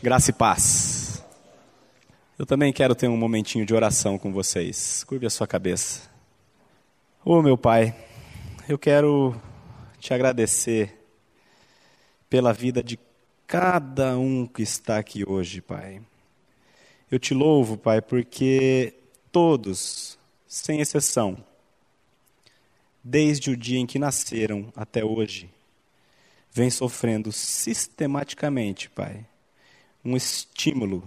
Graça e paz. Eu também quero ter um momentinho de oração com vocês. Curve a sua cabeça. Ô oh, meu Pai, eu quero te agradecer pela vida de cada um que está aqui hoje, Pai. Eu te louvo, Pai, porque todos, sem exceção, desde o dia em que nasceram até hoje, vêm sofrendo sistematicamente, Pai um estímulo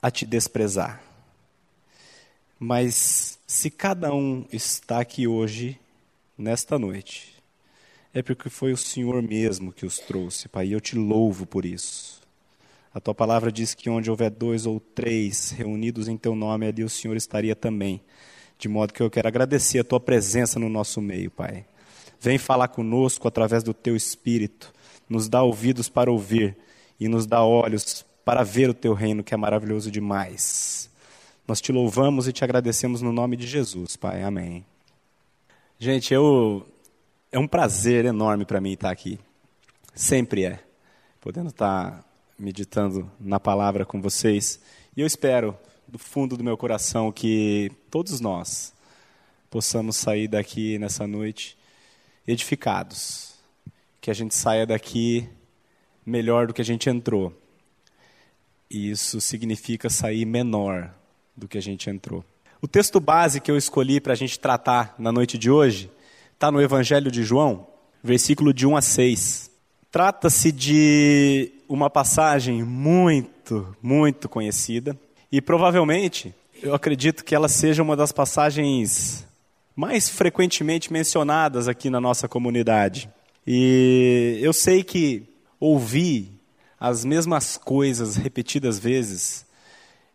a te desprezar. Mas se cada um está aqui hoje, nesta noite, é porque foi o Senhor mesmo que os trouxe, Pai, e eu te louvo por isso. A tua palavra diz que onde houver dois ou três reunidos em teu nome, ali o Senhor estaria também. De modo que eu quero agradecer a tua presença no nosso meio, Pai. Vem falar conosco através do teu espírito, nos dá ouvidos para ouvir e nos dá olhos para ver o teu reino que é maravilhoso demais. Nós te louvamos e te agradecemos no nome de Jesus, Pai. Amém. Gente, eu é um prazer enorme para mim estar aqui. Sempre é. Podendo estar meditando na palavra com vocês. E eu espero do fundo do meu coração que todos nós possamos sair daqui nessa noite edificados. Que a gente saia daqui melhor do que a gente entrou. E isso significa sair menor do que a gente entrou. O texto base que eu escolhi para a gente tratar na noite de hoje está no Evangelho de João, versículo de 1 a 6. Trata-se de uma passagem muito, muito conhecida e provavelmente eu acredito que ela seja uma das passagens mais frequentemente mencionadas aqui na nossa comunidade. E eu sei que ouvir as mesmas coisas repetidas vezes,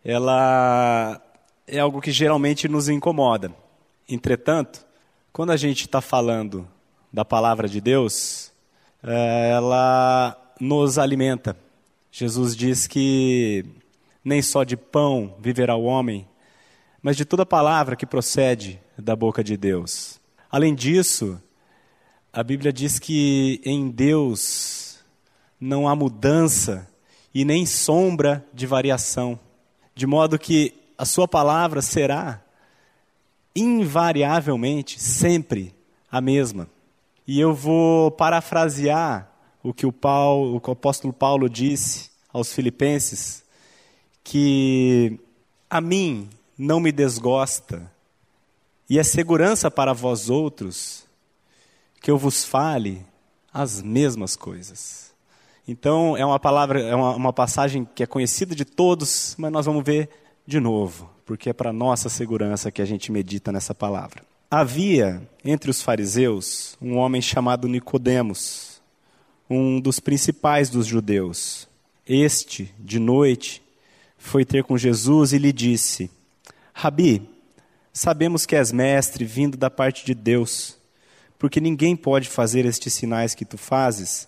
ela é algo que geralmente nos incomoda. Entretanto, quando a gente está falando da palavra de Deus, é, ela nos alimenta. Jesus diz que nem só de pão viverá o homem, mas de toda palavra que procede da boca de Deus. Além disso, a Bíblia diz que em Deus não há mudança e nem sombra de variação, de modo que a sua palavra será invariavelmente sempre a mesma. E eu vou parafrasear o que o, Paulo, o, apóstolo Paulo disse aos filipenses, que a mim não me desgosta, e é segurança para vós outros que eu vos fale as mesmas coisas. Então, é uma palavra, é uma, uma passagem que é conhecida de todos, mas nós vamos ver de novo, porque é para nossa segurança que a gente medita nessa palavra. Havia entre os fariseus um homem chamado Nicodemos, um dos principais dos judeus. Este, de noite, foi ter com Jesus e lhe disse: Rabi, sabemos que és mestre vindo da parte de Deus, porque ninguém pode fazer estes sinais que tu fazes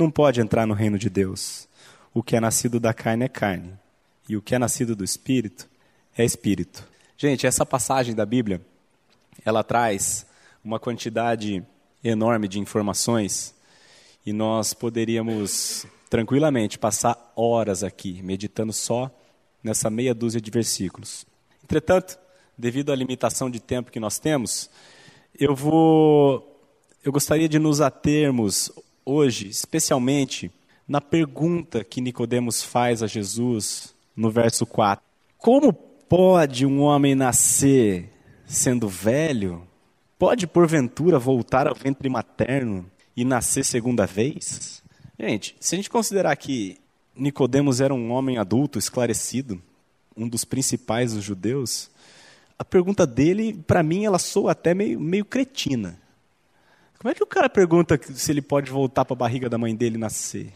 não pode entrar no reino de Deus. O que é nascido da carne é carne, e o que é nascido do espírito é espírito. Gente, essa passagem da Bíblia, ela traz uma quantidade enorme de informações e nós poderíamos tranquilamente passar horas aqui meditando só nessa meia dúzia de versículos. Entretanto, devido à limitação de tempo que nós temos, eu vou eu gostaria de nos atermos hoje, especialmente na pergunta que Nicodemos faz a Jesus no verso 4. Como pode um homem nascer sendo velho? Pode porventura voltar ao ventre materno e nascer segunda vez? Gente, se a gente considerar que Nicodemos era um homem adulto, esclarecido, um dos principais dos judeus, a pergunta dele, para mim, ela soa até meio, meio cretina. Como é que o cara pergunta se ele pode voltar para a barriga da mãe dele nascer?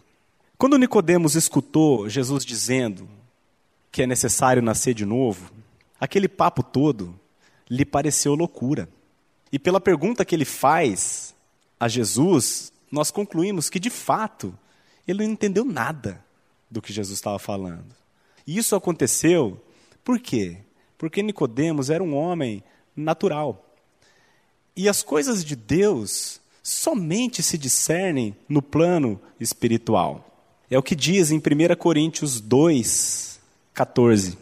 Quando Nicodemos escutou Jesus dizendo que é necessário nascer de novo, aquele papo todo lhe pareceu loucura. E pela pergunta que ele faz a Jesus, nós concluímos que de fato ele não entendeu nada do que Jesus estava falando. E isso aconteceu por quê? Porque Nicodemos era um homem natural. E as coisas de Deus somente se discernem no plano espiritual. É o que diz em 1 Coríntios 2, 14.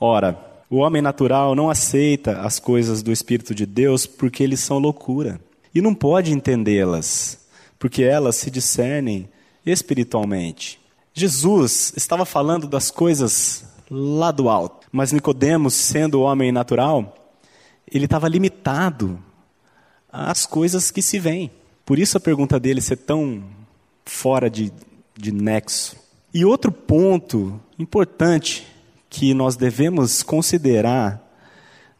Ora, o homem natural não aceita as coisas do Espírito de Deus porque eles são loucura e não pode entendê-las, porque elas se discernem espiritualmente. Jesus estava falando das coisas lá do alto, mas Nicodemos, sendo homem natural, ele estava limitado às coisas que se veem. Por isso a pergunta dele ser tão fora de, de nexo. E outro ponto importante que nós devemos considerar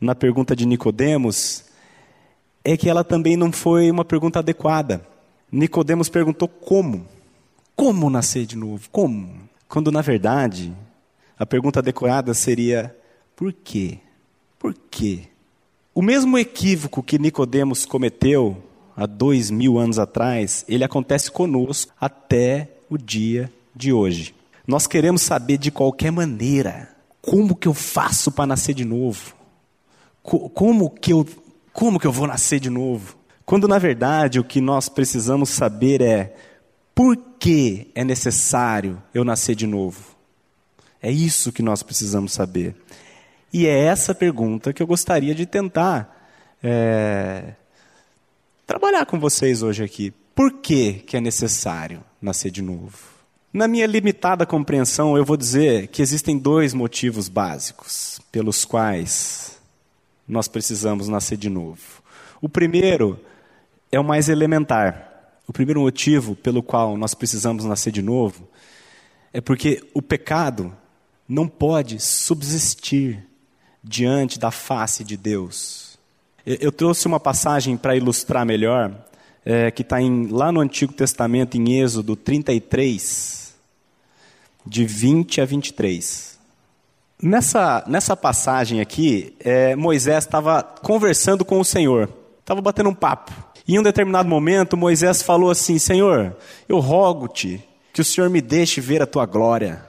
na pergunta de Nicodemos é que ela também não foi uma pergunta adequada. Nicodemos perguntou como? Como nascer de novo? Como? Quando na verdade a pergunta adequada seria por quê? Por quê? O mesmo equívoco que Nicodemos cometeu há dois mil anos atrás, ele acontece conosco até o dia de hoje. Nós queremos saber de qualquer maneira como que eu faço para nascer de novo? Como que eu como que eu vou nascer de novo? Quando na verdade o que nós precisamos saber é por que é necessário eu nascer de novo? É isso que nós precisamos saber. E é essa pergunta que eu gostaria de tentar é, trabalhar com vocês hoje aqui. Por que, que é necessário nascer de novo? Na minha limitada compreensão, eu vou dizer que existem dois motivos básicos pelos quais nós precisamos nascer de novo. O primeiro é o mais elementar. O primeiro motivo pelo qual nós precisamos nascer de novo é porque o pecado não pode subsistir diante da face de Deus. Eu trouxe uma passagem para ilustrar melhor, é, que está lá no Antigo Testamento, em Êxodo 33, de 20 a 23. Nessa, nessa passagem aqui, é, Moisés estava conversando com o Senhor, estava batendo um papo. E em um determinado momento, Moisés falou assim: Senhor, eu rogo-te que o Senhor me deixe ver a tua glória,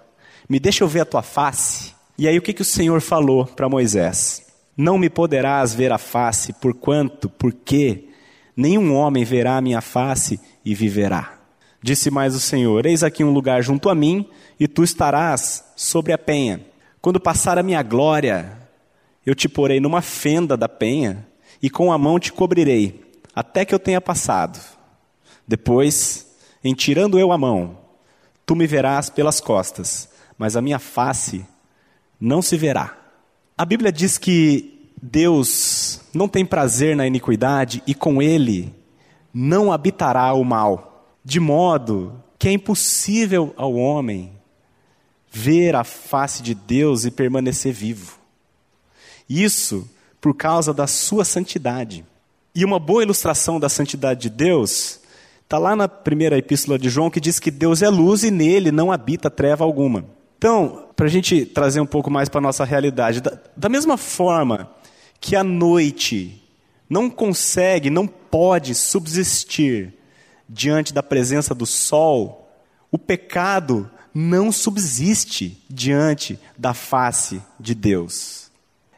me deixe eu ver a tua face. E aí o que, que o Senhor falou para Moisés? Não me poderás ver a face, porquanto, porque nenhum homem verá a minha face e viverá. Disse mais o Senhor: Eis aqui um lugar junto a mim, e tu estarás sobre a penha. Quando passar a minha glória, eu te porei numa fenda da penha, e com a mão te cobrirei, até que eu tenha passado. Depois, em tirando eu a mão, tu me verás pelas costas, mas a minha face não se verá. A Bíblia diz que Deus não tem prazer na iniquidade e com ele não habitará o mal de modo que é impossível ao homem ver a face de Deus e permanecer vivo. Isso por causa da sua santidade. E uma boa ilustração da santidade de Deus está lá na primeira epístola de João, que diz que Deus é luz e nele não habita treva alguma. Então, para a gente trazer um pouco mais para a nossa realidade, da, da mesma forma que a noite não consegue, não pode subsistir diante da presença do sol, o pecado não subsiste diante da face de Deus.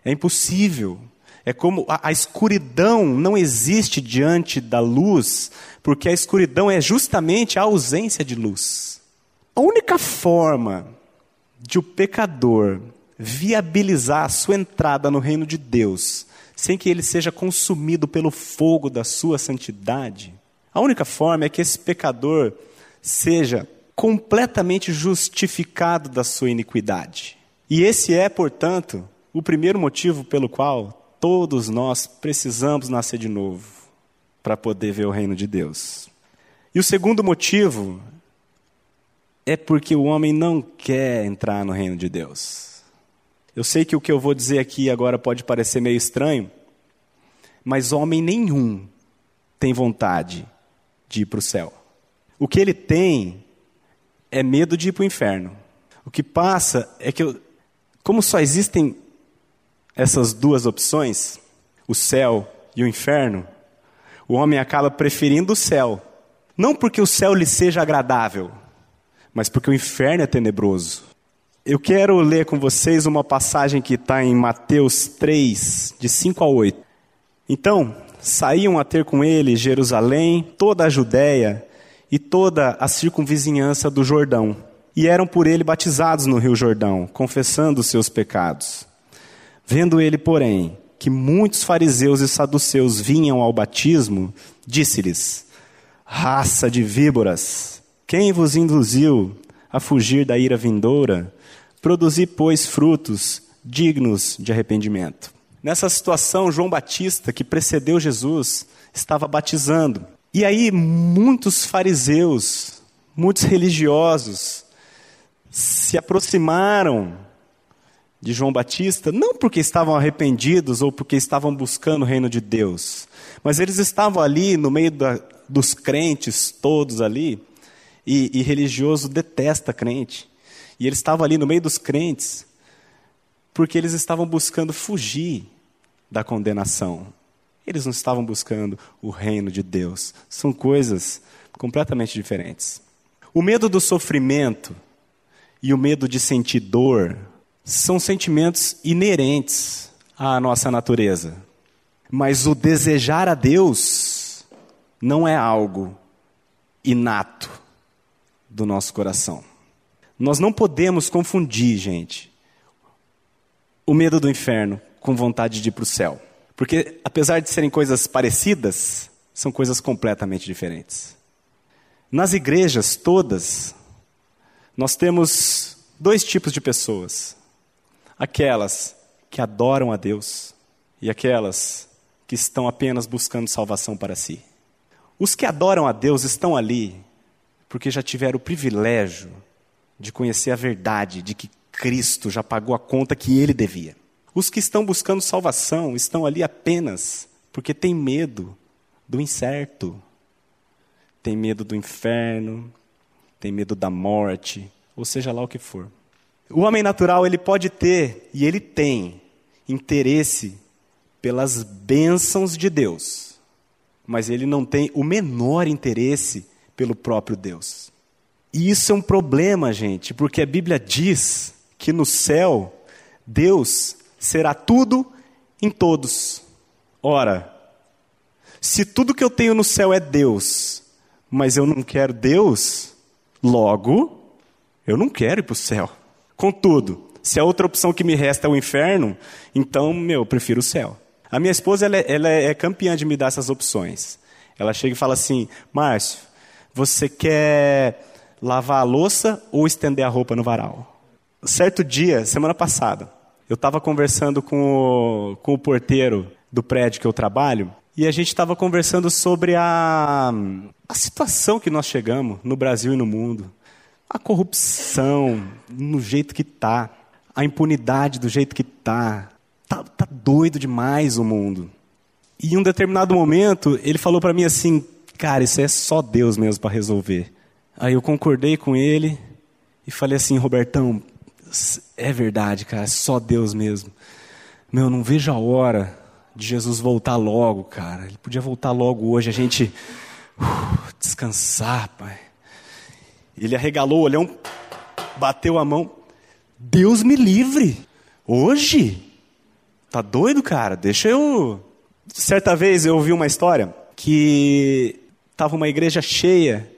É impossível. É como a, a, escuridão não existe diante da luz, porque a escuridão é justamente a ausência de luz. A única forma de o pecador viabilizar a sua entrada no reino de Deus, sem que ele seja consumido pelo fogo da sua santidade, a única forma é que esse pecador seja completamente justificado da sua iniquidade. E esse é, portanto, o primeiro motivo pelo qual todos nós precisamos nascer de novo para poder ver o reino de Deus. E o segundo motivo é porque o homem não quer entrar no reino de Deus. Eu sei que o que eu vou dizer aqui agora pode parecer meio estranho, mas homem nenhum tem vontade de ir para o céu. O que ele tem é medo de ir para o inferno. O que passa é que, eu, como só existem essas duas opções, o céu e o inferno, o homem acaba preferindo o céu. Não porque o céu lhe seja agradável, mas porque o inferno é tenebroso. Eu quero ler com vocês uma passagem que está em Mateus 3, de 5 a 8. Então, saíam a ter com ele Jerusalém, toda a Judéia e toda a circunvizinhança do Jordão, e eram por ele batizados no rio Jordão, confessando os seus pecados. Vendo ele, porém, que muitos fariseus e saduceus vinham ao batismo, disse-lhes: Raça de víboras, quem vos induziu a fugir da ira vindoura? Produzi, pois, frutos dignos de arrependimento. Nessa situação, João Batista, que precedeu Jesus, estava batizando. E aí, muitos fariseus, muitos religiosos, se aproximaram de João Batista, não porque estavam arrependidos ou porque estavam buscando o reino de Deus, mas eles estavam ali no meio da, dos crentes todos ali, e, e religioso detesta crente. E eles estavam ali no meio dos crentes, porque eles estavam buscando fugir da condenação. Eles não estavam buscando o reino de Deus. São coisas completamente diferentes. O medo do sofrimento e o medo de sentir dor são sentimentos inerentes à nossa natureza. Mas o desejar a Deus não é algo inato do nosso coração. Nós não podemos confundir, gente, o medo do inferno com vontade de ir para o céu. Porque, apesar de serem coisas parecidas, são coisas completamente diferentes. Nas igrejas todas, nós temos dois tipos de pessoas: aquelas que adoram a Deus e aquelas que estão apenas buscando salvação para si. Os que adoram a Deus estão ali porque já tiveram o privilégio de conhecer a verdade de que Cristo já pagou a conta que ele devia. Os que estão buscando salvação estão ali apenas porque têm medo do incerto, têm medo do inferno, têm medo da morte, ou seja lá o que for. O homem natural ele pode ter e ele tem interesse pelas bênçãos de Deus, mas ele não tem o menor interesse pelo próprio Deus. E isso é um problema, gente, porque a Bíblia diz que no céu Deus será tudo em todos. Ora, se tudo que eu tenho no céu é Deus, mas eu não quero Deus, logo eu não quero ir para o céu. Contudo, se a outra opção que me resta é o inferno, então, meu, eu prefiro o céu. A minha esposa ela é, ela é campeã de me dar essas opções. Ela chega e fala assim: Márcio, você quer lavar a louça ou estender a roupa no varal? Certo dia, semana passada, eu estava conversando com o, com o porteiro do prédio que eu trabalho e a gente estava conversando sobre a, a situação que nós chegamos no Brasil e no mundo. A corrupção, no jeito que está, a impunidade do jeito que está. Tá, tá doido demais o mundo. E em um determinado momento, ele falou para mim assim: Cara, isso é só Deus mesmo para resolver. Aí eu concordei com ele e falei assim, Robertão, é verdade, cara, é só Deus mesmo. Meu, não vejo a hora de Jesus voltar logo, cara. Ele podia voltar logo hoje, a gente uh, descansar, pai. Ele arregalou o olhão, bateu a mão. Deus me livre. Hoje? Tá doido, cara? Deixa eu. Certa vez eu ouvi uma história que Estava uma igreja cheia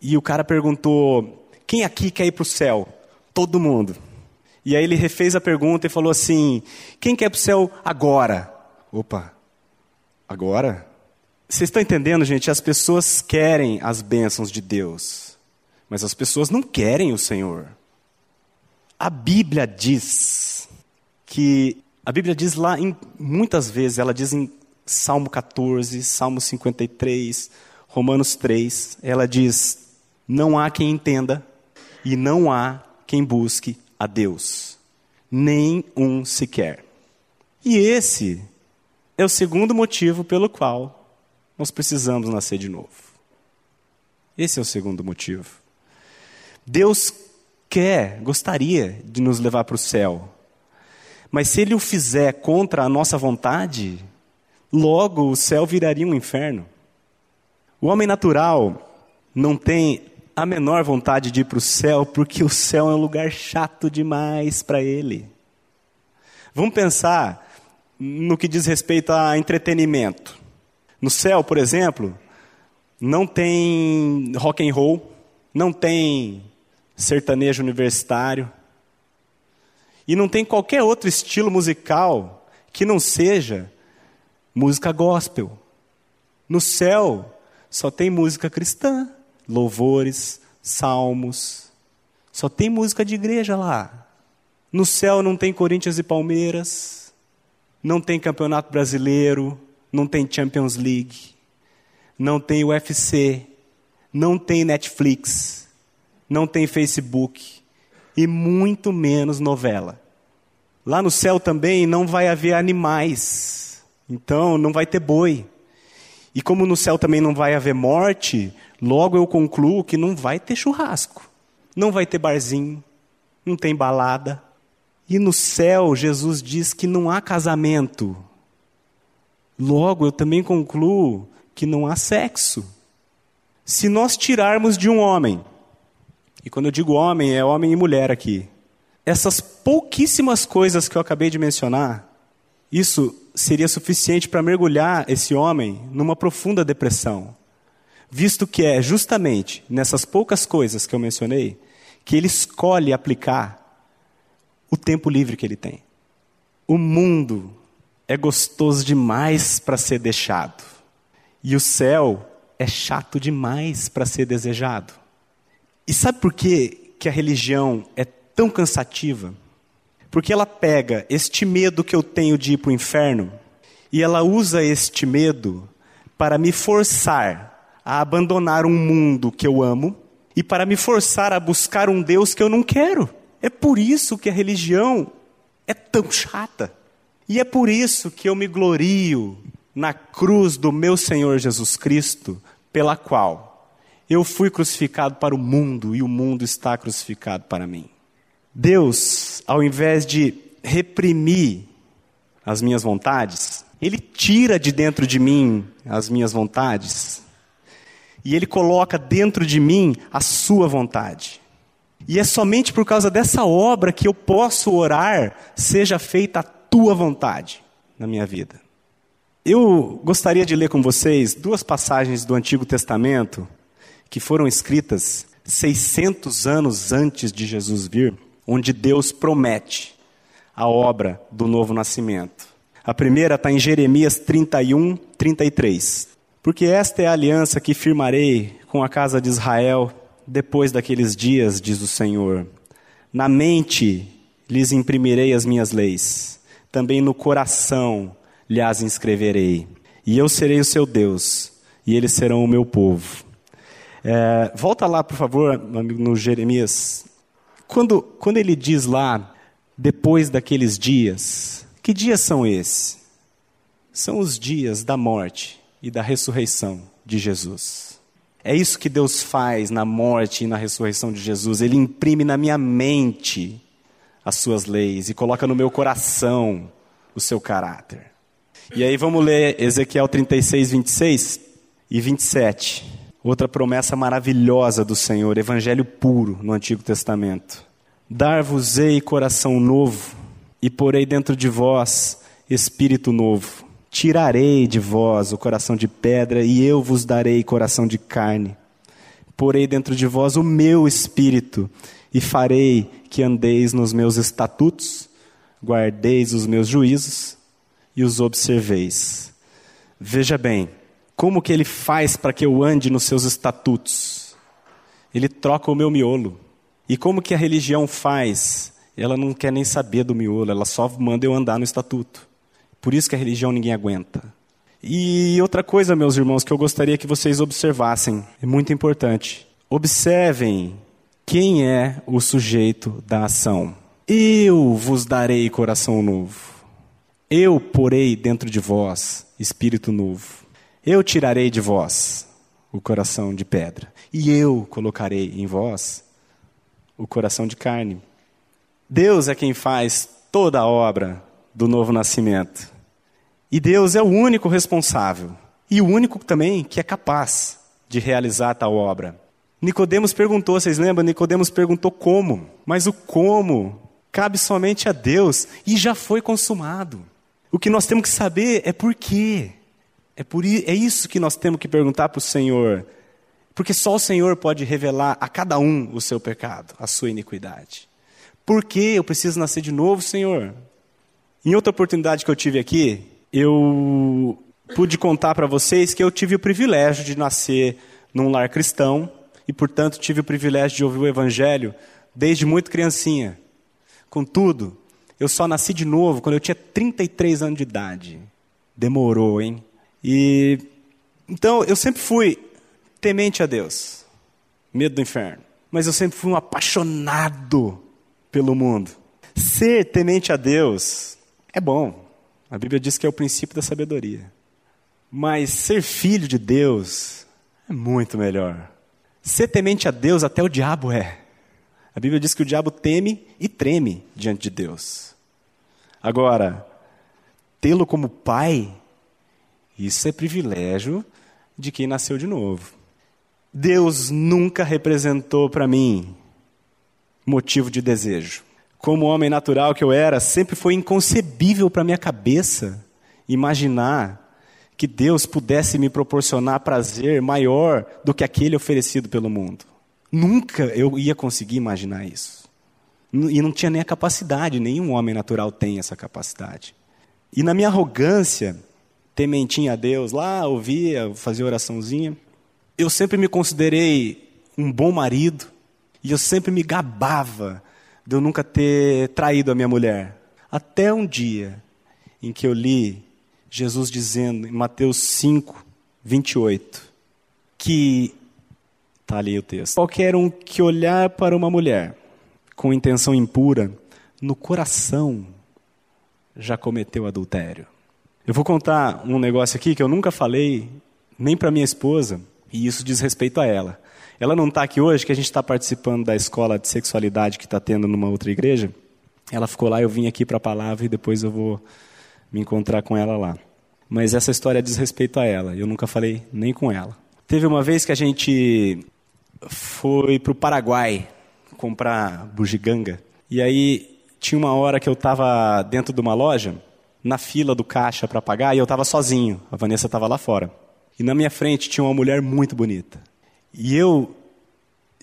e o cara perguntou: Quem aqui quer ir para o céu? Todo mundo. E aí ele refez a pergunta e falou assim: Quem quer ir para o céu agora? Opa, agora? Vocês estão entendendo, gente? As pessoas querem as bênçãos de Deus, mas as pessoas não querem o Senhor. A Bíblia diz que a Bíblia diz lá em, muitas vezes, ela diz em Salmo 14, Salmo 53, Romanos 3, ela diz: Não há quem entenda e não há quem busque a Deus, nem um sequer. E esse é o segundo motivo pelo qual nós precisamos nascer de novo. Esse é o segundo motivo. Deus quer, gostaria de nos levar para o céu. Mas se Ele o fizer contra a nossa vontade, logo o céu viraria um inferno. O homem natural não tem a menor vontade de ir para o céu, porque o céu é um lugar chato demais para ele. Vamos pensar no que diz respeito a entretenimento. No céu, por exemplo, não tem rock and roll, não tem sertanejo universitário e não tem qualquer outro estilo musical que não seja música gospel. No céu, só tem música cristã, louvores, salmos. Só tem música de igreja lá. No céu não tem Corinthians e Palmeiras, não tem Campeonato Brasileiro, não tem Champions League, não tem UFC, não tem Netflix, não tem Facebook e muito menos novela. Lá no céu também não vai haver animais, então não vai ter boi. E como no céu também não vai haver morte, logo eu concluo que não vai ter churrasco, não vai ter barzinho, não tem balada. E no céu, Jesus diz que não há casamento. Logo, eu também concluo que não há sexo. Se nós tirarmos de um homem, e quando eu digo homem, é homem e mulher aqui, essas pouquíssimas coisas que eu acabei de mencionar, isso seria suficiente para mergulhar esse homem numa profunda depressão, visto que é justamente nessas poucas coisas que eu mencionei que ele escolhe aplicar o tempo livre que ele tem. O mundo é gostoso demais para ser deixado, e o céu é chato demais para ser desejado. E sabe por que, que a religião é tão cansativa? Porque ela pega este medo que eu tenho de ir para o inferno e ela usa este medo para me forçar a abandonar um mundo que eu amo e para me forçar a buscar um Deus que eu não quero. É por isso que a religião é tão chata. E é por isso que eu me glorio na cruz do meu Senhor Jesus Cristo, pela qual eu fui crucificado para o mundo e o mundo está crucificado para mim. Deus, ao invés de reprimir as minhas vontades, Ele tira de dentro de mim as minhas vontades e Ele coloca dentro de mim a Sua vontade. E é somente por causa dessa obra que eu posso orar, seja feita a Tua vontade na minha vida. Eu gostaria de ler com vocês duas passagens do Antigo Testamento que foram escritas 600 anos antes de Jesus vir onde Deus promete a obra do novo nascimento. A primeira está em Jeremias 31, 33. Porque esta é a aliança que firmarei com a casa de Israel depois daqueles dias, diz o Senhor. Na mente lhes imprimirei as minhas leis, também no coração lhes inscreverei. E eu serei o seu Deus, e eles serão o meu povo. É, volta lá, por favor, no Jeremias quando, quando ele diz lá, depois daqueles dias, que dias são esses? São os dias da morte e da ressurreição de Jesus. É isso que Deus faz na morte e na ressurreição de Jesus. Ele imprime na minha mente as suas leis e coloca no meu coração o seu caráter. E aí vamos ler Ezequiel 36, 26 e 27. Outra promessa maravilhosa do Senhor, evangelho puro no Antigo Testamento. Dar-vos-ei coração novo, e porei dentro de vós espírito novo. Tirarei de vós o coração de pedra, e eu vos darei coração de carne. Porei dentro de vós o meu espírito, e farei que andeis nos meus estatutos, guardeis os meus juízos e os observeis. Veja bem, como que ele faz para que eu ande nos seus estatutos? Ele troca o meu miolo. E como que a religião faz? Ela não quer nem saber do miolo, ela só manda eu andar no estatuto. Por isso que a religião ninguém aguenta. E outra coisa, meus irmãos, que eu gostaria que vocês observassem, é muito importante. Observem quem é o sujeito da ação. Eu vos darei coração novo. Eu porei dentro de vós espírito novo. Eu tirarei de vós o coração de pedra, e eu colocarei em vós o coração de carne. Deus é quem faz toda a obra do novo nascimento. E Deus é o único responsável e o único também que é capaz de realizar tal obra. Nicodemos perguntou, vocês lembram? Nicodemos perguntou como, mas o como cabe somente a Deus e já foi consumado. O que nós temos que saber é por quê. É, por, é isso que nós temos que perguntar para o Senhor. Porque só o Senhor pode revelar a cada um o seu pecado, a sua iniquidade. Por que eu preciso nascer de novo, Senhor? Em outra oportunidade que eu tive aqui, eu pude contar para vocês que eu tive o privilégio de nascer num lar cristão e, portanto, tive o privilégio de ouvir o Evangelho desde muito criancinha. Contudo, eu só nasci de novo quando eu tinha 33 anos de idade. Demorou, hein? E então eu sempre fui temente a Deus, medo do inferno. Mas eu sempre fui um apaixonado pelo mundo. Ser temente a Deus é bom. A Bíblia diz que é o princípio da sabedoria. Mas ser filho de Deus é muito melhor. Ser temente a Deus, até o diabo é. A Bíblia diz que o diabo teme e treme diante de Deus. Agora, tê-lo como pai, isso é privilégio de quem nasceu de novo. Deus nunca representou para mim motivo de desejo. Como homem natural que eu era, sempre foi inconcebível para minha cabeça imaginar que Deus pudesse me proporcionar prazer maior do que aquele oferecido pelo mundo. Nunca eu ia conseguir imaginar isso. E não tinha nem a capacidade, nenhum homem natural tem essa capacidade. E na minha arrogância, tementinha a Deus, lá ouvia, fazia oraçãozinha, eu sempre me considerei um bom marido e eu sempre me gabava de eu nunca ter traído a minha mulher. Até um dia em que eu li Jesus dizendo em Mateus 5, 28, que está ali o texto. Qualquer um que olhar para uma mulher com intenção impura, no coração já cometeu adultério. Eu vou contar um negócio aqui que eu nunca falei nem para minha esposa, e isso diz respeito a ela. Ela não está aqui hoje, que a gente está participando da escola de sexualidade que está tendo numa outra igreja. Ela ficou lá, eu vim aqui para a palavra e depois eu vou me encontrar com ela lá. Mas essa história diz respeito a ela, eu nunca falei nem com ela. Teve uma vez que a gente foi para o Paraguai comprar bugiganga, e aí tinha uma hora que eu estava dentro de uma loja, na fila do caixa para pagar, e eu estava sozinho, a Vanessa estava lá fora. E na minha frente tinha uma mulher muito bonita. E eu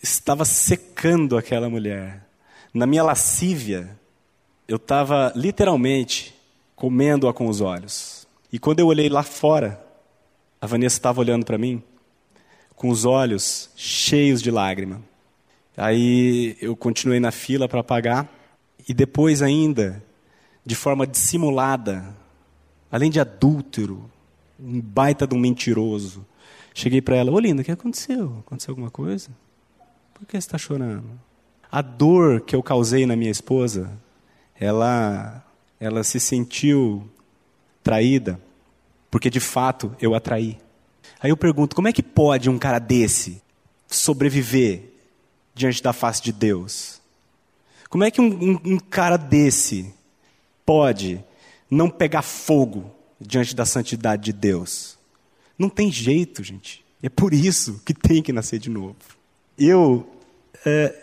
estava secando aquela mulher. Na minha lascívia, eu estava literalmente comendo-a com os olhos. E quando eu olhei lá fora, a Vanessa estava olhando para mim com os olhos cheios de lágrima. Aí eu continuei na fila para pagar e depois ainda, de forma dissimulada, além de adúltero, um baita de um mentiroso, cheguei para ela: Ô linda, o que aconteceu? Aconteceu alguma coisa? Por que você está chorando? A dor que eu causei na minha esposa, ela ela se sentiu traída, porque de fato eu a traí. Aí eu pergunto: como é que pode um cara desse sobreviver diante da face de Deus? Como é que um, um, um cara desse pode não pegar fogo diante da santidade de Deus? Não tem jeito, gente. É por isso que tem que nascer de novo. Eu, é,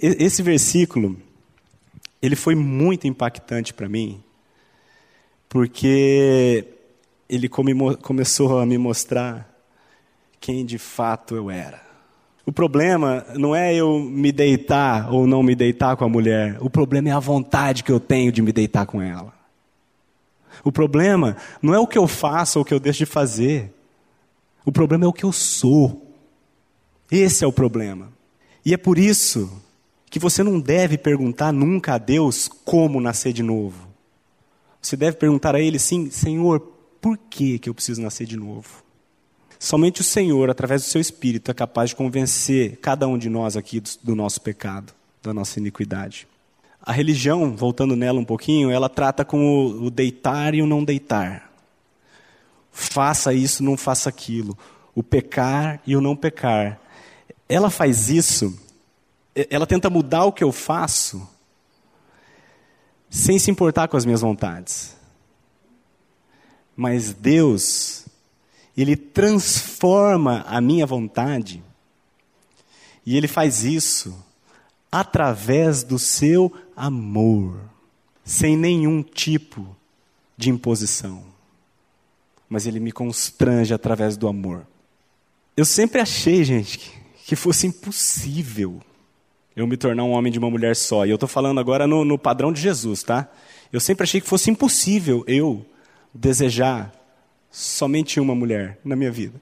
esse versículo ele foi muito impactante para mim, porque ele come, começou a me mostrar quem de fato eu era. O problema não é eu me deitar ou não me deitar com a mulher, o problema é a vontade que eu tenho de me deitar com ela. O problema não é o que eu faço ou o que eu deixo de fazer, o problema é o que eu sou. Esse é o problema. E é por isso que você não deve perguntar nunca a Deus como nascer de novo. Você deve perguntar a Ele, sim, Senhor, por que, que eu preciso nascer de novo? Somente o Senhor, através do seu Espírito, é capaz de convencer cada um de nós aqui do, do nosso pecado, da nossa iniquidade. A religião, voltando nela um pouquinho, ela trata com o, o deitar e o não deitar. Faça isso, não faça aquilo. O pecar e o não pecar. Ela faz isso ela tenta mudar o que eu faço sem se importar com as minhas vontades. Mas Deus, Ele transforma a minha vontade, e Ele faz isso através do seu amor, sem nenhum tipo de imposição. Mas Ele me constrange através do amor. Eu sempre achei, gente, que, fosse impossível eu me tornar um homem de uma mulher só. E eu estou falando agora no, no padrão de Jesus, tá? Eu sempre achei que fosse impossível eu desejar somente uma mulher na minha vida.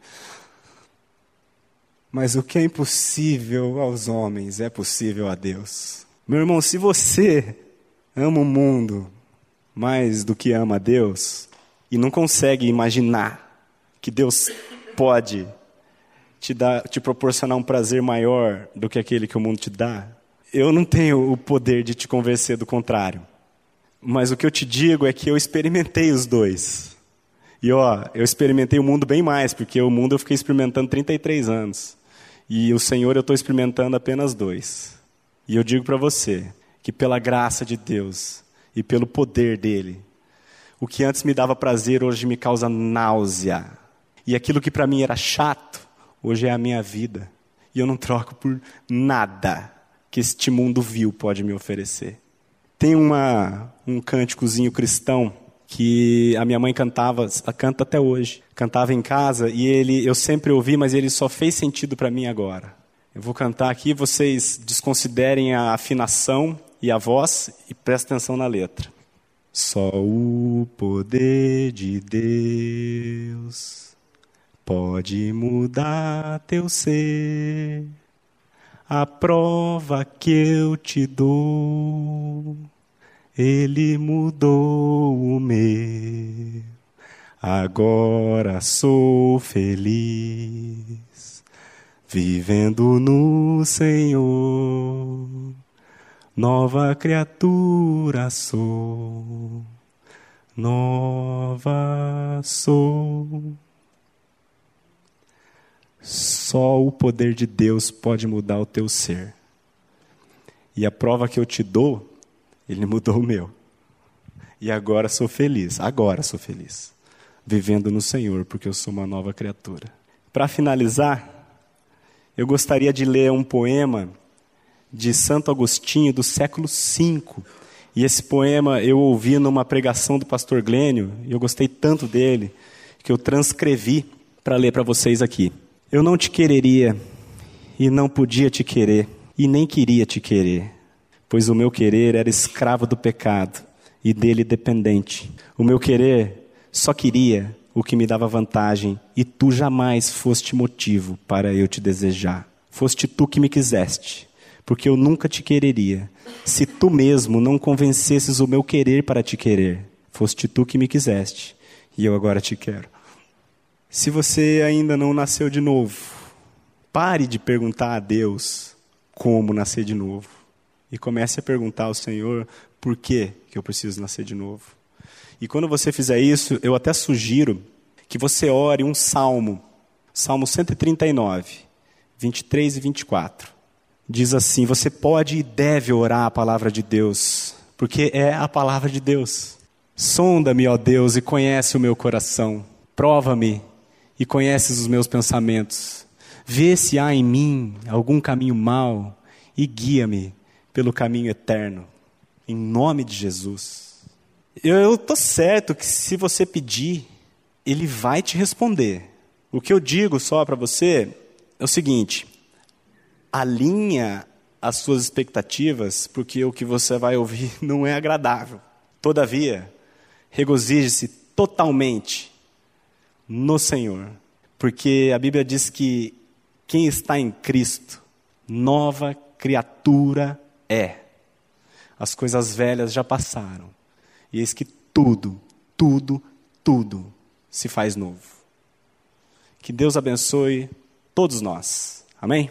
Mas o que é impossível aos homens é possível a Deus. Meu irmão, se você ama o mundo mais do que ama a Deus e não consegue imaginar que Deus pode te, dar, te proporcionar um prazer maior do que aquele que o mundo te dá, eu não tenho o poder de te convencer do contrário. Mas o que eu te digo é que eu experimentei os dois. E ó, eu experimentei o mundo bem mais, porque o mundo eu fiquei experimentando 33 anos. E o Senhor eu estou experimentando apenas dois. E eu digo para você que pela graça de Deus e pelo poder dele, o que antes me dava prazer hoje me causa náusea. E aquilo que para mim era chato, hoje é a minha vida. E eu não troco por nada que este mundo vil pode me oferecer. Tem uma, um cânticozinho cristão que a minha mãe cantava, canta até hoje. Cantava em casa e ele, eu sempre ouvi, mas ele só fez sentido para mim agora. Eu vou cantar aqui, vocês desconsiderem a afinação e a voz e prestem atenção na letra. Só o poder de Deus pode mudar teu ser. A prova que eu te dou, ele mudou o meu. Agora sou feliz, vivendo no Senhor. Nova criatura sou, nova sou. Só o poder de Deus pode mudar o teu ser. E a prova que eu te dou, ele mudou o meu. E agora sou feliz, agora sou feliz, vivendo no Senhor, porque eu sou uma nova criatura. Para finalizar, eu gostaria de ler um poema de Santo Agostinho do século V. E esse poema eu ouvi numa pregação do pastor Glênio, e eu gostei tanto dele, que eu transcrevi para ler para vocês aqui. Eu não te quereria e não podia te querer e nem queria te querer, pois o meu querer era escravo do pecado e dele dependente. O meu querer só queria o que me dava vantagem e tu jamais foste motivo para eu te desejar. Foste tu que me quiseste, porque eu nunca te quereria, se tu mesmo não convencesses o meu querer para te querer. Foste tu que me quiseste e eu agora te quero. Se você ainda não nasceu de novo, pare de perguntar a Deus como nascer de novo. E comece a perguntar ao Senhor por que, que eu preciso nascer de novo. E quando você fizer isso, eu até sugiro que você ore um salmo, Salmo 139, 23 e 24. Diz assim: Você pode e deve orar a palavra de Deus, porque é a palavra de Deus. Sonda-me, ó Deus, e conhece o meu coração. Prova-me e conheces os meus pensamentos. Vê se há em mim algum caminho mau e guia-me pelo caminho eterno. Em nome de Jesus. Eu estou certo que se você pedir, Ele vai te responder. O que eu digo só para você é o seguinte: alinha as suas expectativas, porque o que você vai ouvir não é agradável. Todavia, regozije-se totalmente no Senhor. Porque a Bíblia diz que quem está em Cristo, nova criatura é. As coisas velhas já passaram. E eis que tudo, tudo, tudo se faz novo. Que Deus abençoe todos nós. Amém?